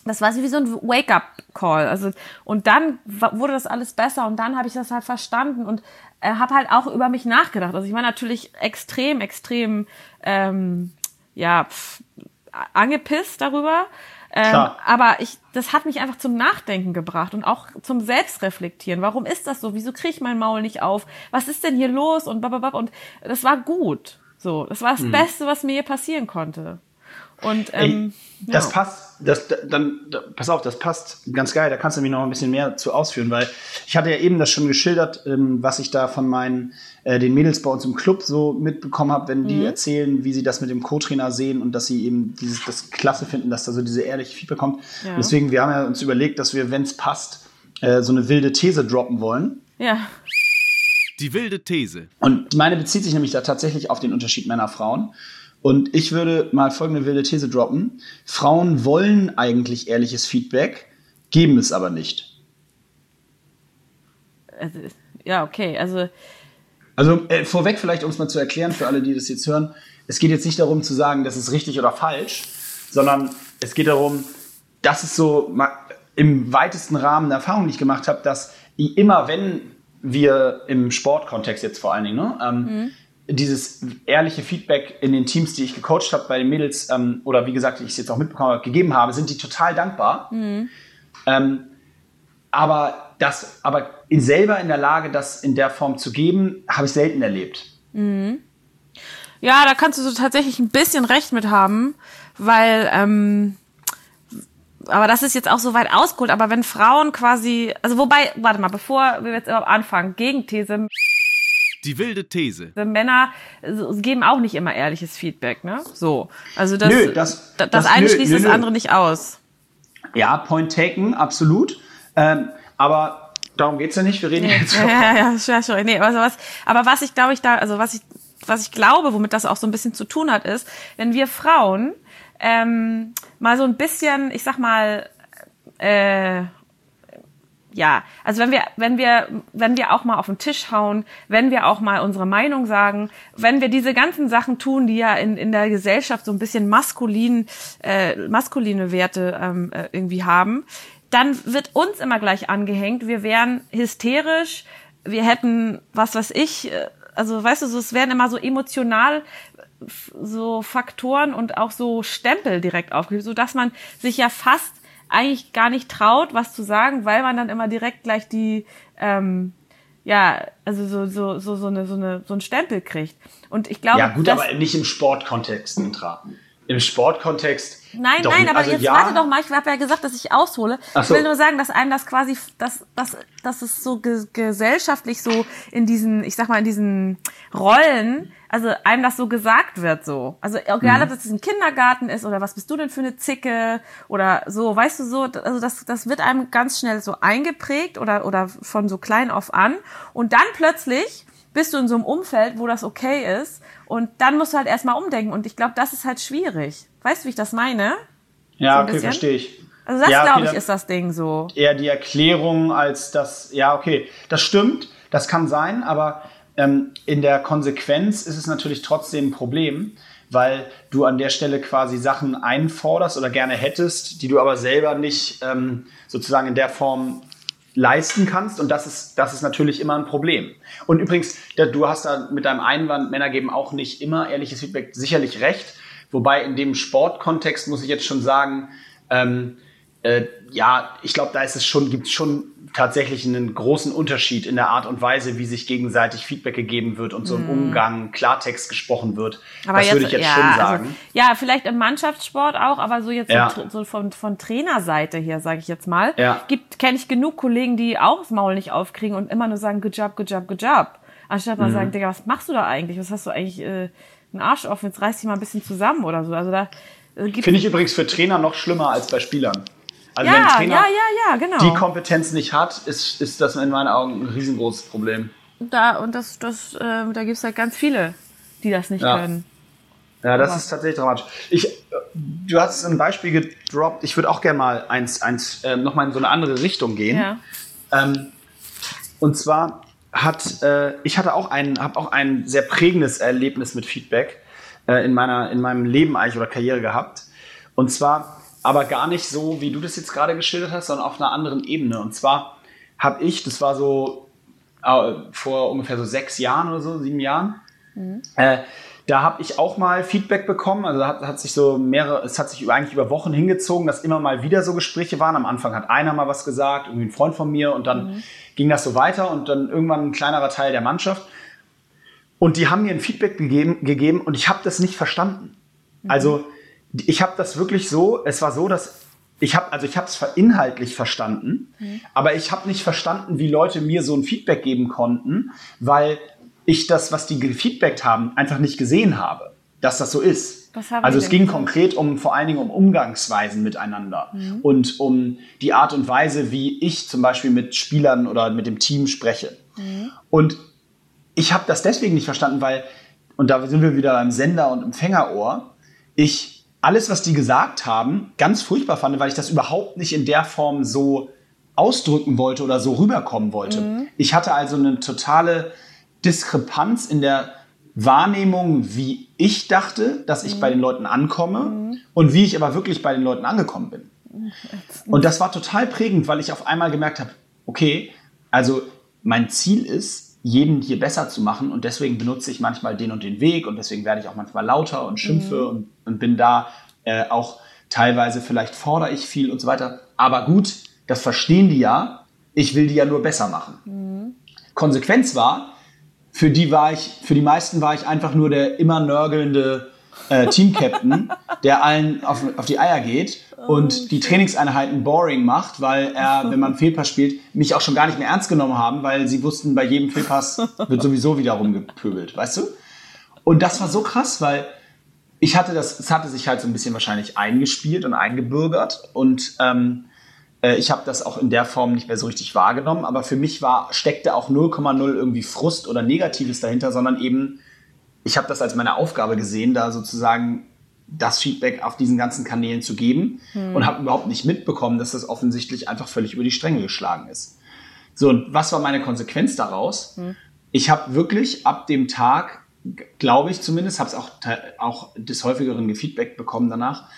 das war so wie so ein Wake-up-Call. Also und dann wurde das alles besser und dann habe ich das halt verstanden und äh, habe halt auch über mich nachgedacht. Also ich war natürlich extrem, extrem ähm, ja, pff, angepisst darüber. Ähm, aber ich, das hat mich einfach zum Nachdenken gebracht und auch zum Selbstreflektieren. Warum ist das so? Wieso kriege ich mein Maul nicht auf? Was ist denn hier los? Und bababab. Und das war gut. So, das war das hm. Beste, was mir hier passieren konnte. Und ähm, Ey, das ja. passt, das dann pass auf, das passt ganz geil. Da kannst du mich noch ein bisschen mehr zu ausführen, weil ich hatte ja eben das schon geschildert, ähm, was ich da von meinen äh, den Mädels bei uns im Club so mitbekommen habe, wenn die mhm. erzählen, wie sie das mit dem Co-Trainer sehen und dass sie eben dieses das klasse finden, dass da so diese ehrliche Feedback kommt. Ja. Deswegen, wir haben ja uns überlegt, dass wir, wenn es passt, äh, so eine wilde These droppen wollen. Ja. Die wilde These. Und meine bezieht sich nämlich da tatsächlich auf den Unterschied Männer-Frauen. Und ich würde mal folgende wilde These droppen. Frauen wollen eigentlich ehrliches Feedback, geben es aber nicht. Also, ja, okay. Also, also äh, vorweg vielleicht, um es mal zu erklären für alle, die das jetzt hören. Es geht jetzt nicht darum zu sagen, das ist richtig oder falsch, sondern es geht darum, das ist so im weitesten Rahmen eine Erfahrung, die ich gemacht habe, dass immer, wenn wir im Sportkontext jetzt vor allen Dingen, ne, ähm, mhm dieses ehrliche Feedback in den Teams, die ich gecoacht habe bei den Mädels, ähm, oder wie gesagt, ich es jetzt auch mitbekommen habe, gegeben habe, sind die total dankbar. Mhm. Ähm, aber das, aber in selber in der Lage, das in der Form zu geben, habe ich selten erlebt. Mhm. Ja, da kannst du so tatsächlich ein bisschen recht mit haben, weil, ähm, aber das ist jetzt auch so weit ausgeholt, aber wenn Frauen quasi, also wobei, warte mal, bevor wir jetzt überhaupt anfangen, Gegenthese. Die wilde These. Männer geben auch nicht immer ehrliches Feedback, ne? So. Also das, nö, das, das, das eine nö, schließt nö, das andere nicht aus. Ja, point taken, absolut. Ähm, aber darum geht's ja nicht. Wir reden nee. jetzt schon. Ja, ja, ja, schon. Nee, also was, aber was ich glaube ich da, also was ich, was ich glaube, womit das auch so ein bisschen zu tun hat, ist, wenn wir Frauen ähm, mal so ein bisschen, ich sag mal, äh, ja, also wenn wir, wenn wir, wenn wir auch mal auf den Tisch hauen, wenn wir auch mal unsere Meinung sagen, wenn wir diese ganzen Sachen tun, die ja in, in der Gesellschaft so ein bisschen maskulin, äh, maskuline Werte ähm, äh, irgendwie haben, dann wird uns immer gleich angehängt, wir wären hysterisch, wir hätten, was weiß ich, äh, also weißt du, so, es werden immer so emotional so Faktoren und auch so Stempel direkt aufgegeben, so dass man sich ja fast eigentlich gar nicht traut, was zu sagen, weil man dann immer direkt gleich die ähm, ja, also so so so so eine so eine so ein Stempel kriegt. Und ich glaube, ja gut, aber nicht im Sportkontext, Intra. Im Sportkontext. Nein, nein, aber also, jetzt ja. warte doch mal. Ich habe ja gesagt, dass ich aushole. So. Ich will nur sagen, dass einem das quasi, dass, dass, dass es so ge gesellschaftlich so in diesen, ich sag mal, in diesen Rollen, also einem das so gesagt wird so. Also egal, mhm. ob das ein Kindergarten ist oder was bist du denn für eine Zicke oder so, weißt du so, also das, das wird einem ganz schnell so eingeprägt oder, oder von so klein auf an. Und dann plötzlich bist du in so einem Umfeld, wo das okay ist. Und dann musst du halt erstmal umdenken. Und ich glaube, das ist halt schwierig. Weißt du, wie ich das meine? Ja, so okay, verstehe ich. Also das, ja, glaube ich, ist das Ding so. Eher die Erklärung als das, ja, okay, das stimmt, das kann sein, aber ähm, in der Konsequenz ist es natürlich trotzdem ein Problem, weil du an der Stelle quasi Sachen einforderst oder gerne hättest, die du aber selber nicht ähm, sozusagen in der Form leisten kannst. Und das ist, das ist natürlich immer ein Problem. Und übrigens, du hast da mit deinem Einwand, Männer geben auch nicht immer ehrliches Feedback, sicherlich recht. Wobei in dem Sportkontext muss ich jetzt schon sagen, ähm, äh, ja, ich glaube, da ist es schon, gibt es schon tatsächlich einen großen Unterschied in der Art und Weise, wie sich gegenseitig Feedback gegeben wird und so im mm. Umgang Klartext gesprochen wird. Aber das jetzt, würde ich jetzt ja, schon also, sagen. Also, ja, vielleicht im Mannschaftssport auch, aber so jetzt ja. so, so, von, von Trainerseite hier, sage ich jetzt mal, ja. gibt kenne ich genug Kollegen, die auch das Maul nicht aufkriegen und immer nur sagen, good job, good job, good job. Anstatt mal mhm. sagen, Digga, was machst du da eigentlich? Was hast du eigentlich äh, einen Arsch offen? Jetzt reiß dich mal ein bisschen zusammen oder so. Also da äh, Finde ich übrigens für Trainer noch schlimmer als bei Spielern. Also ja, wenn ein Trainer ja, ja, genau. die Kompetenz nicht hat, ist, ist das in meinen Augen ein riesengroßes Problem. Da, und das, das, äh, da gibt es halt ganz viele, die das nicht können. Ja, das Aber. ist tatsächlich dramatisch. Ich, du hast ein Beispiel gedroppt. Ich würde auch gerne mal eins, eins äh, nochmal in so eine andere Richtung gehen. Ja. Ähm, und zwar hat äh, ich hatte auch ein, habe auch ein sehr prägendes Erlebnis mit Feedback äh, in meiner in meinem Leben eigentlich oder Karriere gehabt. Und zwar aber gar nicht so, wie du das jetzt gerade geschildert hast, sondern auf einer anderen Ebene. Und zwar habe ich, das war so äh, vor ungefähr so sechs Jahren oder so, sieben Jahren, mhm. äh, da habe ich auch mal Feedback bekommen. Also hat, hat sich so mehrere, es hat sich über, eigentlich über Wochen hingezogen, dass immer mal wieder so Gespräche waren. Am Anfang hat einer mal was gesagt, irgendwie ein Freund von mir, und dann mhm. ging das so weiter und dann irgendwann ein kleinerer Teil der Mannschaft. Und die haben mir ein Feedback gegeben, gegeben und ich habe das nicht verstanden. Mhm. Also ich habe das wirklich so, es war so, dass ich habe also ich habe es inhaltlich verstanden, mhm. aber ich habe nicht verstanden, wie Leute mir so ein Feedback geben konnten, weil ich das, was die gefeedbackt haben, einfach nicht gesehen habe, dass das so ist. also es ging konkret um vor allen Dingen um Umgangsweisen miteinander mhm. und um die Art und Weise, wie ich zum Beispiel mit Spielern oder mit dem Team spreche. Mhm. Und ich habe das deswegen nicht verstanden, weil und da sind wir wieder beim Sender und Empfängerohr. Ich alles, was die gesagt haben, ganz furchtbar fand, weil ich das überhaupt nicht in der Form so ausdrücken wollte oder so rüberkommen wollte. Mhm. Ich hatte also eine totale Diskrepanz in der Wahrnehmung, wie ich dachte, dass ich mhm. bei den Leuten ankomme mhm. und wie ich aber wirklich bei den Leuten angekommen bin. Und das war total prägend, weil ich auf einmal gemerkt habe, okay, also mein Ziel ist, jeden hier besser zu machen und deswegen benutze ich manchmal den und den Weg und deswegen werde ich auch manchmal lauter und schimpfe mhm. und, und, bin da äh, auch teilweise vielleicht fordere ich viel und so weiter. Aber gut, das verstehen die ja. Ich will die ja nur besser machen. Mhm. Konsequenz war, für die war ich, für die meisten war ich einfach nur der immer nörgelnde äh, Team-Captain, der allen auf, auf die Eier geht und die Trainingseinheiten boring macht, weil er, wenn man Fehlpass spielt, mich auch schon gar nicht mehr ernst genommen haben, weil sie wussten, bei jedem Fehlpass wird sowieso wieder rumgepöbelt, weißt du? Und das war so krass, weil ich hatte das, es hatte sich halt so ein bisschen wahrscheinlich eingespielt und eingebürgert und ähm, äh, ich habe das auch in der Form nicht mehr so richtig wahrgenommen, aber für mich war, steckte auch 0,0 irgendwie Frust oder Negatives dahinter, sondern eben, ich habe das als meine Aufgabe gesehen, da sozusagen das Feedback auf diesen ganzen Kanälen zu geben hm. und habe überhaupt nicht mitbekommen, dass das offensichtlich einfach völlig über die Stränge geschlagen ist. So, und was war meine Konsequenz daraus? Hm. Ich habe wirklich ab dem Tag, glaube ich zumindest, habe es auch, auch des häufigeren Feedback bekommen danach,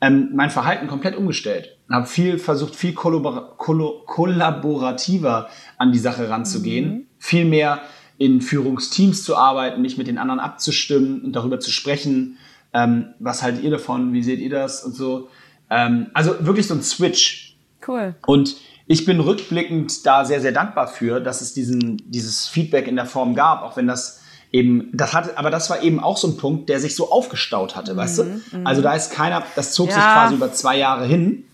ähm, mein Verhalten komplett umgestellt. Habe viel versucht, viel kollabor kollaborativer an die Sache ranzugehen, mhm. viel mehr in Führungsteams zu arbeiten, mich mit den anderen abzustimmen und darüber zu sprechen, ähm, was haltet ihr davon? Wie seht ihr das? Und so. Ähm, also wirklich so ein Switch. Cool. Und ich bin rückblickend da sehr, sehr dankbar für, dass es diesen, dieses Feedback in der Form gab, auch wenn das eben, das hatte, aber das war eben auch so ein Punkt, der sich so aufgestaut hatte, weißt Mhm, du? Also da ist keiner, das zog sich Ja. quasi über zwei Jahre hin.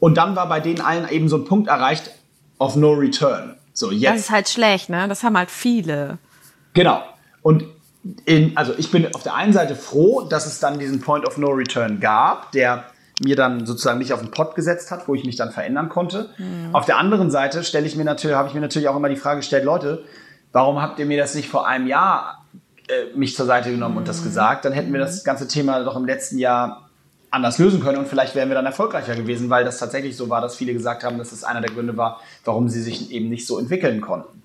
Und dann war bei denen allen eben so ein Punkt erreicht of no return. So, Das jetzt ist halt schlecht, ne? Das haben halt viele. Genau. Und in, also ich bin auf der einen Seite froh, dass es dann diesen Point of No Return gab, der mir dann sozusagen mich auf den Pott gesetzt hat, wo ich mich dann verändern konnte. Auf der anderen Seite stelle ich mir natürlich, habe ich mir natürlich auch immer die Frage gestellt, Leute, warum habt ihr mir das nicht vor einem Jahr äh, mich zur Seite genommen und das gesagt? Dann hätten wir das ganze Thema doch im letzten Jahr anders lösen können und vielleicht wären wir dann erfolgreicher gewesen, weil das tatsächlich so war, dass viele gesagt haben, dass es einer der Gründe war, warum sie sich eben nicht so entwickeln konnten.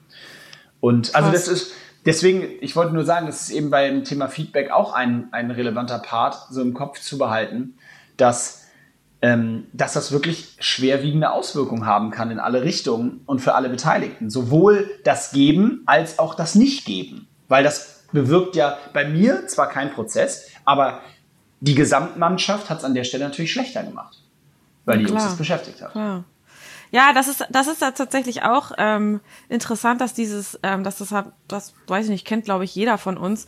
Und also Krass. das ist, deswegen, ich wollte nur sagen, das ist eben beim Thema Feedback auch ein, ein relevanter Part, so im Kopf zu behalten, dass, ähm, dass das wirklich schwerwiegende Auswirkungen haben kann in alle Richtungen und für alle Beteiligten. Sowohl das Geben als auch das Nicht-Geben. Weil das bewirkt ja bei mir zwar kein Prozess, aber die Gesamtmannschaft hat es an der Stelle natürlich schlechter gemacht. Weil die Jungs das beschäftigt hat. Ja. Ja, das ist das ist da tatsächlich auch ähm, interessant, dass dieses, ähm, dass das hat, das weiß ich nicht, kennt glaube ich jeder von uns,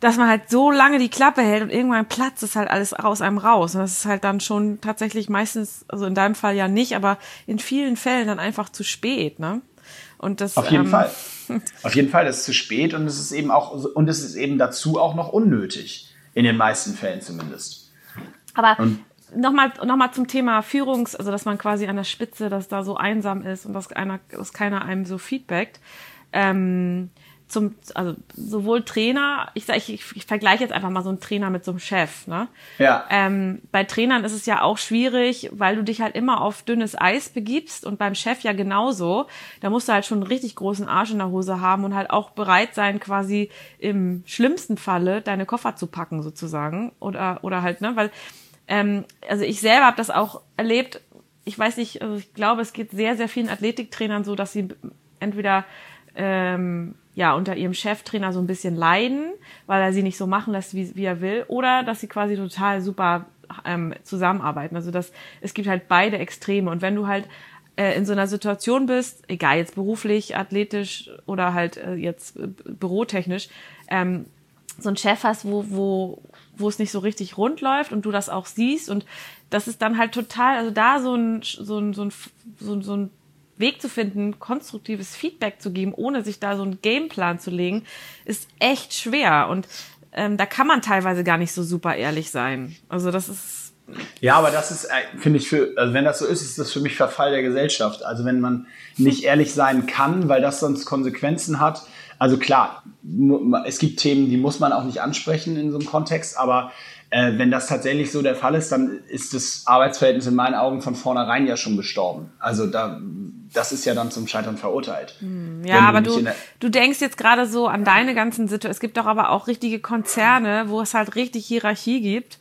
dass man halt so lange die Klappe hält und irgendwann platzt es halt alles aus einem raus. Und das ist halt dann schon tatsächlich meistens, also in deinem Fall ja nicht, aber in vielen Fällen dann einfach zu spät, ne? Und das Auf jeden ähm, Fall. Auf jeden Fall, das ist zu spät und es ist eben auch und es ist eben dazu auch noch unnötig. In den meisten Fällen zumindest. Aber nochmal noch mal zum Thema Führungs, also dass man quasi an der Spitze, dass da so einsam ist und dass einer, dass keiner einem so feedbackt. Ähm, zum, also sowohl Trainer, ich sag, ich, ich vergleiche jetzt einfach mal so einen Trainer mit so einem Chef, ne? Ja. Ähm, bei Trainern ist es ja auch schwierig, weil du dich halt immer auf dünnes Eis begibst und beim Chef ja genauso. Da musst du halt schon einen richtig großen Arsch in der Hose haben und halt auch bereit sein, quasi im schlimmsten Falle deine Koffer zu packen sozusagen oder oder halt ne, weil ähm, also ich selber habe das auch erlebt. Ich weiß nicht, also ich glaube, es geht sehr sehr vielen Athletiktrainern so, dass sie entweder ähm, ja unter ihrem Cheftrainer so ein bisschen leiden, weil er sie nicht so machen lässt, wie, wie er will, oder dass sie quasi total super ähm, zusammenarbeiten. Also das, es gibt halt beide Extreme. Und wenn du halt äh, in so einer Situation bist, egal jetzt beruflich, athletisch oder halt äh, jetzt äh, bürotechnisch, ähm, so einen Chef hast, wo, wo, wo es nicht so richtig rund läuft und du das auch siehst und das ist dann halt total, also da so ein, so ein, so ein, so ein, so ein Weg zu finden, konstruktives Feedback zu geben, ohne sich da so einen Gameplan zu legen, ist echt schwer. Und ähm, da kann man teilweise gar nicht so super ehrlich sein. Also das ist. Ja, aber das ist, äh, finde ich, für, also wenn das so ist, ist das für mich Verfall der Gesellschaft. Also wenn man nicht ehrlich sein kann, weil das sonst Konsequenzen hat. Also klar, es gibt Themen, die muss man auch nicht ansprechen in so einem Kontext, aber äh, wenn das tatsächlich so der Fall ist, dann ist das Arbeitsverhältnis in meinen Augen von vornherein ja schon gestorben. Also da, das ist ja dann zum Scheitern verurteilt. Wenn Ja, aber du, du denkst jetzt gerade so an deine ganzen Situationen. Es gibt doch aber auch richtige Konzerne, wo es halt richtig Hierarchie gibt.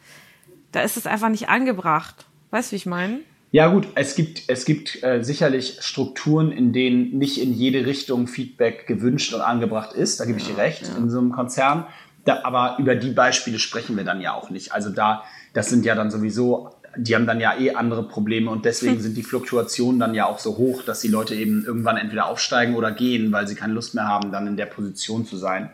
Da ist es einfach nicht angebracht. Weißt du, wie ich meine? Ja gut, es gibt, es gibt äh, sicherlich Strukturen, in denen nicht in jede Richtung Feedback gewünscht und angebracht ist. Da gebe ich dir recht, in so einem Konzern. Da, aber über die Beispiele sprechen wir dann ja auch nicht. Also da, das sind ja dann sowieso, die haben dann ja eh andere Probleme und deswegen sind die Fluktuationen dann ja auch so hoch, dass die Leute eben irgendwann entweder aufsteigen oder gehen, weil sie keine Lust mehr haben, dann in der Position zu sein.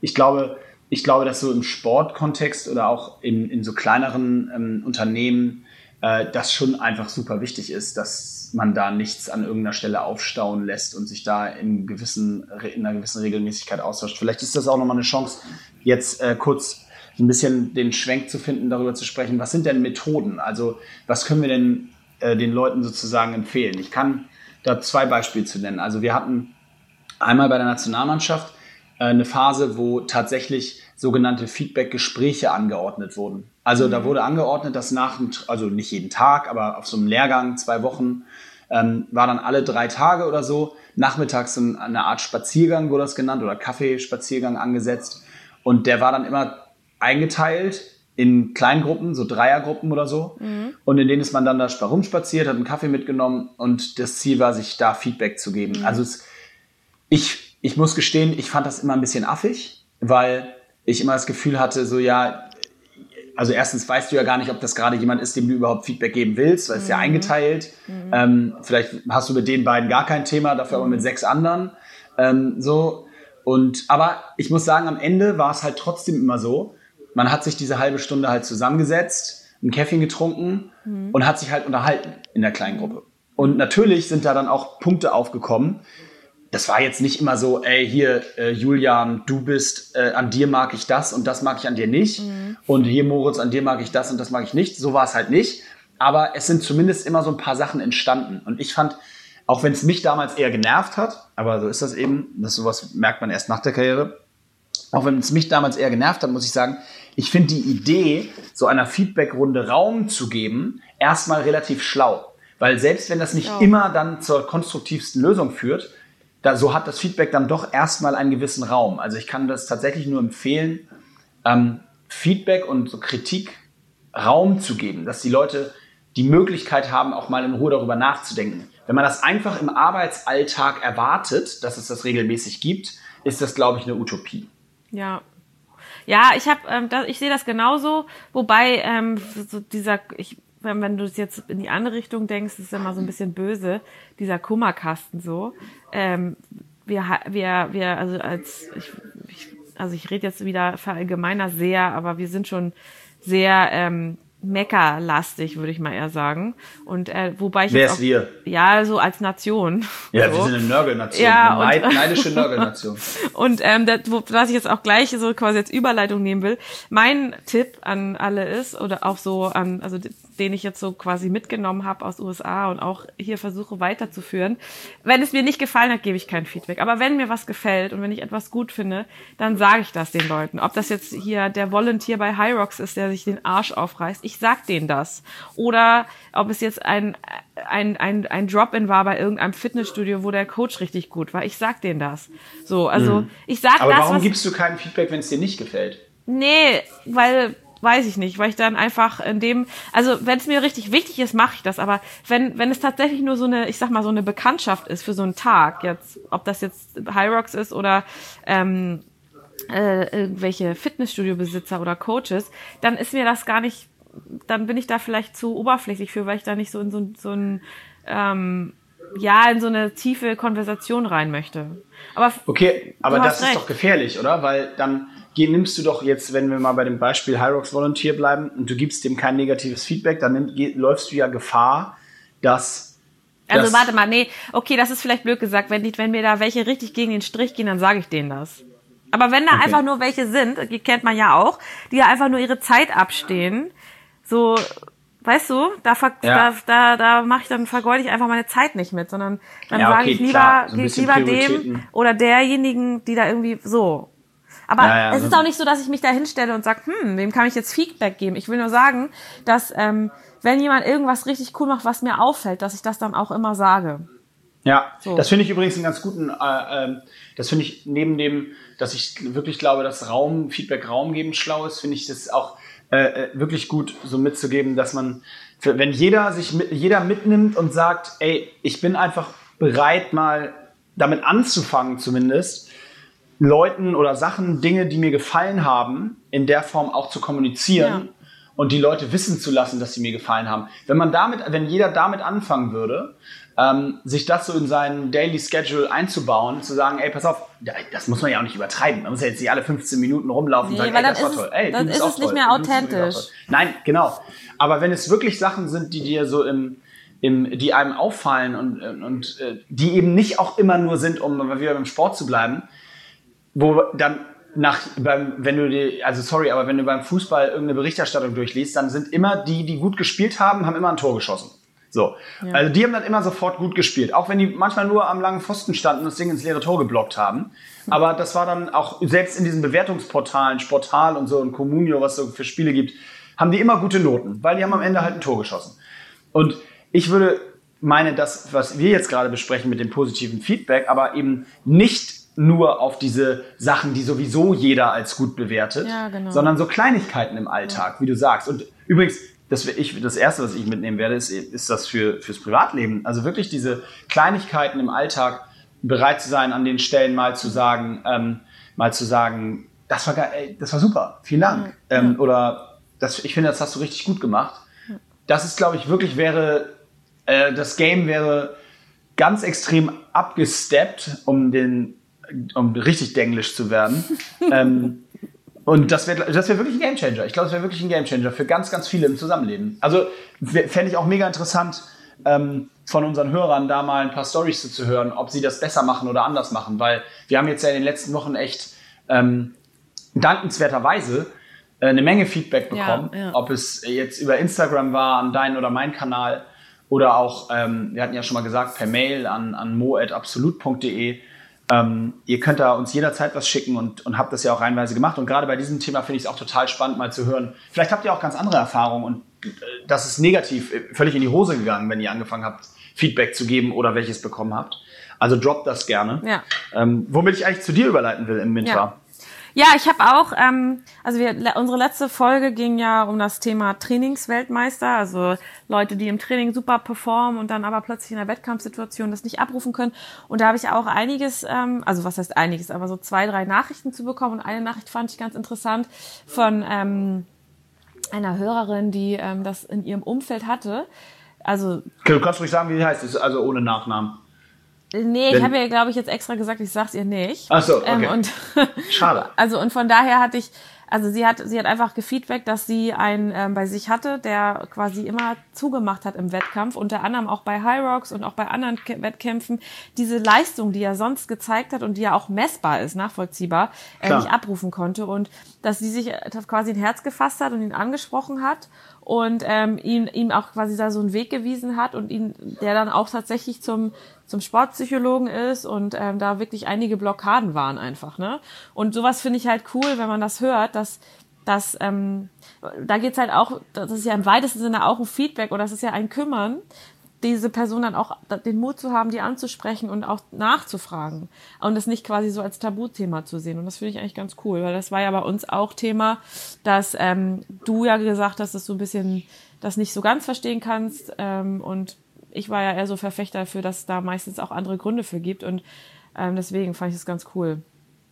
Ich glaube, ich glaube, dass so im Sportkontext oder auch in, in so kleineren ähm, Unternehmen äh, das schon einfach super wichtig ist, dass man da nichts an irgendeiner Stelle aufstauen lässt und sich da in, gewissen, in einer gewissen Regelmäßigkeit austauscht. Vielleicht ist das auch nochmal eine Chance, jetzt äh, kurz ein bisschen den Schwenk zu finden, darüber zu sprechen, was sind denn Methoden? Also was können wir denn äh, den Leuten sozusagen empfehlen? Ich kann da zwei Beispiele zu nennen. Also wir hatten einmal bei der Nationalmannschaft äh, eine Phase, wo tatsächlich sogenannte Feedback-Gespräche angeordnet wurden. Also da wurde angeordnet, dass nach, also nicht jeden Tag, aber auf so einem Lehrgang, zwei Wochen, ähm, war dann alle drei Tage oder so, nachmittags eine Art Spaziergang wurde das genannt oder Kaffeespaziergang angesetzt. Und der war dann immer eingeteilt in Kleingruppen, so Dreiergruppen oder so. Und in denen ist man dann da rumspaziert, hat einen Kaffee mitgenommen und das Ziel war, sich da Feedback zu geben. Also es, ich, ich muss gestehen, ich fand das immer ein bisschen affig, weil ich immer das Gefühl hatte, so ja, also erstens weißt du ja gar nicht, ob das gerade jemand ist, dem du überhaupt Feedback geben willst, weil es ist ja eingeteilt. Ähm, vielleicht hast du mit den beiden gar kein Thema, dafür aber mit sechs anderen. Ähm, so. Und, aber ich muss sagen, am Ende war es halt trotzdem immer so, man hat sich diese halbe Stunde halt zusammengesetzt, ein Käffchen getrunken und hat sich halt unterhalten in der kleinen Gruppe. Und natürlich sind da dann auch Punkte aufgekommen. Das war jetzt nicht immer so, ey, hier, äh, Julian, du bist, äh, an dir mag ich das und das mag ich an dir nicht. Und hier, Moritz, an dir mag ich das und das mag ich nicht. So war es halt nicht. Aber es sind zumindest immer so ein paar Sachen entstanden. Und ich fand, auch wenn es mich damals eher genervt hat, aber so ist das eben, das sowas merkt man erst nach der Karriere, auch wenn es mich damals eher genervt hat, muss ich sagen, ich finde die Idee, so einer Feedback-Runde Raum zu geben, erstmal relativ schlau. Weil selbst wenn das nicht Ja. immer dann zur konstruktivsten Lösung führt, da, so hat das Feedback dann doch erstmal einen gewissen Raum. Also ich kann das tatsächlich nur empfehlen, ähm, Feedback und so Kritik Raum zu geben, dass die Leute die Möglichkeit haben, auch mal in Ruhe darüber nachzudenken. Wenn man das einfach im Arbeitsalltag erwartet, dass es das regelmäßig gibt, ist das, glaube ich, eine Utopie. Ja. Ja, ich habe, ähm, ich sehe das genauso, wobei ähm, so dieser, ich, wenn, wenn du es jetzt in die andere Richtung denkst, ist immer so ein bisschen böse, dieser Kummerkasten so. Ähm, wir, wir, wir, also als ich, ich also ich rede jetzt wieder verallgemeiner sehr, aber wir sind schon sehr ähm, meckerlastig, würde ich mal eher sagen. Und äh, wobei ich Wer ist auch, wir? ja so als Nation. Ja, so. wir sind eine Nörgelnation, Ja, eine und- neid, neidische Nörgelnation. Und ähm, das, wo, was ich jetzt auch gleich so quasi als Überleitung nehmen will, mein Tipp an alle ist, oder auch so an, also den ich jetzt so quasi mitgenommen habe aus USA und auch hier versuche weiterzuführen. Wenn es mir nicht gefallen hat, gebe ich kein Feedback. Aber wenn mir was gefällt und wenn ich etwas gut finde, dann sage ich das den Leuten. Ob das jetzt hier der Volunteer bei Hyrox ist, der sich den Arsch aufreißt, ich sag denen das. Oder ob es jetzt ein, ein, ein, ein Drop-in war bei irgendeinem Fitnessstudio, wo der Coach richtig gut war, ich sag denen das. So, also ich sag Mhm. Aber das, warum was gibst du kein Feedback, wenn es dir nicht gefällt? Nee, weil weiß ich nicht, weil ich dann einfach in dem, also wenn es mir richtig wichtig ist, mache ich das. Aber wenn wenn es tatsächlich nur so eine, ich sag mal so eine Bekanntschaft ist für so einen Tag, jetzt ob das jetzt Hyrox ist oder ähm, äh, irgendwelche Fitnessstudio-Besitzer oder Coaches, dann ist mir das gar nicht, dann bin ich da vielleicht zu oberflächlich für, weil ich da nicht so in so, so ein ähm, ja in so eine tiefe Konversation rein möchte. Aber Okay, aber das hast ist recht. doch gefährlich, oder? Weil dann geh- nimmst du doch jetzt, wenn wir mal bei dem Beispiel Hyrox Volunteer bleiben und du gibst dem kein negatives Feedback, dann nimm, geh, läufst du ja Gefahr, dass Also das- warte mal, nee, okay, das ist vielleicht blöd gesagt. Wenn, die, wenn mir da welche richtig gegen den Strich gehen, dann sage ich denen das. Aber wenn da Okay. einfach nur welche sind, die kennt man ja auch, die ja einfach nur ihre Zeit abstehen, so, weißt du, da, ver Ja. da, da, da mache ich dann vergeude ich einfach meine Zeit nicht mit, sondern dann Ja, sage okay, ich lieber, klar, so ich lieber dem oder derjenigen, die da irgendwie so. Aber Ja, ja, es so- ist auch nicht so, dass ich mich da hinstelle und sage, hm, wem kann ich jetzt Feedback geben? Ich will nur sagen, dass ähm, wenn jemand irgendwas richtig cool macht, was mir auffällt, dass ich das dann auch immer sage. Ja, So. das finde ich übrigens einen ganz guten, äh, ähm, das finde ich neben dem, dass ich wirklich glaube, dass Raum, Feedback Raum geben schlau ist, finde ich das auch äh, äh, wirklich gut so mitzugeben, dass man, für, wenn jeder sich mit, jeder mitnimmt und sagt, ey, ich bin einfach bereit, mal damit anzufangen zumindest, Leuten oder Sachen, Dinge, die mir gefallen haben, in der Form auch zu kommunizieren Ja. und die Leute wissen zu lassen, dass sie mir gefallen haben. Wenn man damit, wenn jeder damit anfangen würde, ähm, sich das so in seinen Daily Schedule einzubauen, zu sagen, ey, pass auf, das muss man ja auch nicht übertreiben. Man muss ja jetzt nicht alle 15 Minuten rumlaufen Nee, und sagen, weil ey, das war es- toll. Ey, dann ist es nicht toll. mehr authentisch. Nein, genau. Aber wenn es wirklich Sachen sind, die dir so im, im, die einem auffallen und, und äh, die eben nicht auch immer nur sind, um wieder beim Sport zu bleiben, wo dann nach, beim, wenn du die, also sorry, aber wenn du beim Fußball irgendeine Berichterstattung durchliest, dann sind immer die, die gut gespielt haben, haben immer ein Tor geschossen. So. Also die haben dann immer sofort gut gespielt. Auch wenn die manchmal nur am langen Pfosten standen und das Ding ins leere Tor geblockt haben. Aber das war dann auch, selbst in diesen Bewertungsportalen, Sportal und so und Communio, was es so für Spiele gibt, haben die immer gute Noten, weil die haben am Ende halt ein Tor geschossen. Und ich würde meine, das, was wir jetzt gerade besprechen mit dem positiven Feedback, aber eben nicht nur auf diese Sachen, die sowieso jeder als gut bewertet, Ja, genau. sondern so Kleinigkeiten im Alltag, wie du sagst. Und übrigens, das, ich, das Erste, was ich mitnehmen werde, ist, ist das für, fürs Privatleben. Also wirklich diese Kleinigkeiten im Alltag bereit zu sein, an den Stellen mal zu sagen, ähm, mal zu sagen, das war geil, ey, das war super, vielen Dank. Ähm, oder das, ich finde, das hast du richtig gut gemacht. Das ist, glaube ich, wirklich wäre, äh, das Game wäre ganz extrem abgesteppt, um den, um richtig denglisch zu werden. ähm, und das wäre das wär wirklich ein Gamechanger. Ich glaube, das wäre wirklich ein Gamechanger für ganz, ganz viele im Zusammenleben. Also fände ich auch mega interessant, ähm, von unseren Hörern da mal ein paar Stories zu, zu hören, ob sie das besser machen oder anders machen. Weil wir haben jetzt ja in den letzten Wochen echt ähm, dankenswerterweise äh, eine Menge Feedback bekommen, Ja, ja. ob es jetzt über Instagram war, an deinen oder meinen Kanal oder auch, ähm, wir hatten ja schon mal gesagt, per Mail an, an mo.absolut.de. Ähm, ihr könnt da uns jederzeit was schicken und, und habt das ja auch reinweise gemacht. Und gerade bei diesem Thema finde ich es auch total spannend, mal zu hören. Vielleicht habt ihr auch ganz andere Erfahrungen und äh, das ist negativ, äh, völlig in die Hose gegangen, wenn ihr angefangen habt, Feedback zu geben oder welches bekommen habt. Also droppt das gerne. Ja. Ähm, womit ich eigentlich zu dir überleiten will im Mintra. Ja. Ja, ich habe auch, ähm, also wir, unsere letzte Folge ging ja um das Thema Trainingsweltmeister, also Leute, die im Training super performen und dann aber plötzlich in der Wettkampfsituation das nicht abrufen können. Und da habe ich auch einiges, ähm, also was heißt einiges, aber so zwei, drei Nachrichten zu bekommen. Und eine Nachricht fand ich ganz interessant von ähm, einer Hörerin, die ähm, das in ihrem Umfeld hatte. Also Du kannst ruhig sagen, wie die heißt, also ohne Nachnamen. Nee, ich habe ja, glaube ich, jetzt extra gesagt, ich sag's ihr nicht. Ach so, okay. Ähm, und Schade. Also und von daher hatte ich, also sie hat, sie hat einfach gefeedback, dass sie einen ähm, bei sich hatte, der quasi immer zugemacht hat im Wettkampf, unter anderem auch bei High Rocks und auch bei anderen Kä- Wettkämpfen, diese Leistung, die er sonst gezeigt hat und die ja auch messbar ist, nachvollziehbar, äh, nicht abrufen konnte und dass sie sich äh, quasi ein Herz gefasst hat und ihn angesprochen hat und ähm, ihm, ihm auch quasi da so einen Weg gewiesen hat und ihn, der dann auch tatsächlich zum zum Sportpsychologen ist und ähm, da wirklich einige Blockaden waren einfach, ne? Und sowas finde ich halt cool, wenn man das hört, dass dass ähm, da geht's halt auch, das ist ja im weitesten Sinne auch ein Feedback oder das ist ja ein Kümmern, diese Person dann auch den Mut zu haben, die anzusprechen und auch nachzufragen und das nicht quasi so als Tabuthema zu sehen. Und das finde ich eigentlich ganz cool, weil das war ja bei uns auch Thema, dass ähm, du ja gesagt hast, dass du ein bisschen das nicht so ganz verstehen kannst ähm, und ich war ja eher so Verfechter dafür, dass es da meistens auch andere Gründe für gibt und ähm, deswegen fand ich es ganz cool,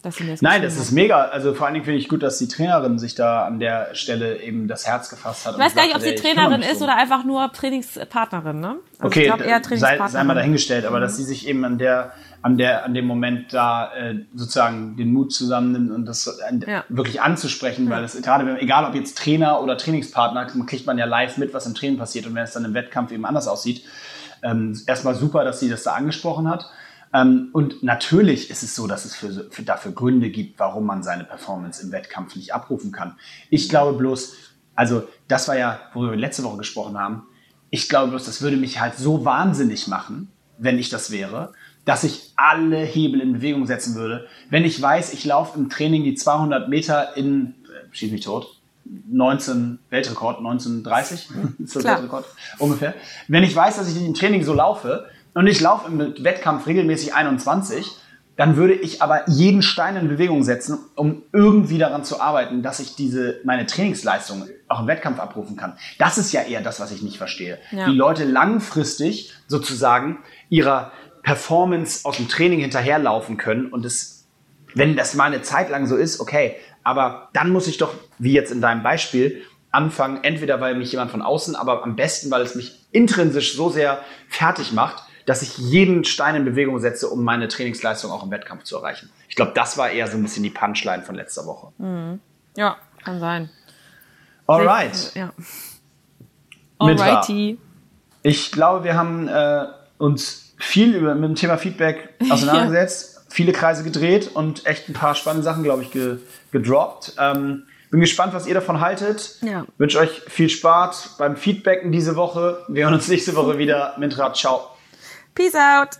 das Nein, das ist mega. Also vor allen Dingen finde ich gut, dass die Trainerin sich da an der Stelle eben das Herz gefasst hat. Ich weiß gar nicht, ob sie Trainerin ist oder einfach nur Trainingspartnerin, ne? Also Okay, ich glaube eher sei, Trainingspartnerin. sei mal dahingestellt, aber dass sie sich eben an der, an der, an dem Moment da äh, sozusagen den Mut zusammennimmt und das äh, Ja. wirklich anzusprechen, weil es gerade, egal ob jetzt Trainer oder Trainingspartner, kriegt man ja live mit, was im Training passiert und wenn es dann im Wettkampf eben anders aussieht, ähm, erstmal super, dass sie das da angesprochen hat. Ähm, und natürlich ist es so, dass es für, für dafür Gründe gibt, warum man seine Performance im Wettkampf nicht abrufen kann. Ich glaube bloß, also das war ja, worüber wir letzte Woche gesprochen haben, ich glaube bloß, das würde mich halt so wahnsinnig machen, wenn ich das wäre, dass ich alle Hebel in Bewegung setzen würde. Wenn ich weiß, ich laufe im Training die 200 Meter in, äh, schieß mich tot, 19 Weltrekord, 1930 ist der Klar. Weltrekord ungefähr. Wenn ich weiß, dass ich im Training so laufe und ich laufe im Wettkampf regelmäßig 21, dann würde ich aber jeden Stein in Bewegung setzen, um irgendwie daran zu arbeiten, dass ich diese meine Trainingsleistung auch im Wettkampf abrufen kann. Das ist ja eher das, was ich nicht verstehe. Ja. Wie Leute langfristig sozusagen ihrer Performance aus dem Training hinterherlaufen können und es wenn das mal eine Zeit lang so ist, okay, aber dann muss ich doch, wie jetzt in deinem Beispiel, anfangen, entweder weil mich jemand von außen, aber am besten, weil es mich intrinsisch so sehr fertig macht, dass ich jeden Stein in Bewegung setze, um meine Trainingsleistung auch im Wettkampf zu erreichen. Ich glaube, das war eher so ein bisschen die Punchline von letzter Woche. Ja, kann sein. Alright. Ja. Alrighty. Ich glaube, wir haben äh, uns viel über, mit dem Thema Feedback auseinandergesetzt, viele Kreise gedreht und echt ein paar spannende Sachen, glaube ich, ge, gedroppt. Ähm, bin gespannt, was ihr davon haltet. Ja. Wünsche euch viel Spaß beim Feedbacken diese Woche. Wir hören uns nächste Woche wieder. Mintra, ciao. Peace out.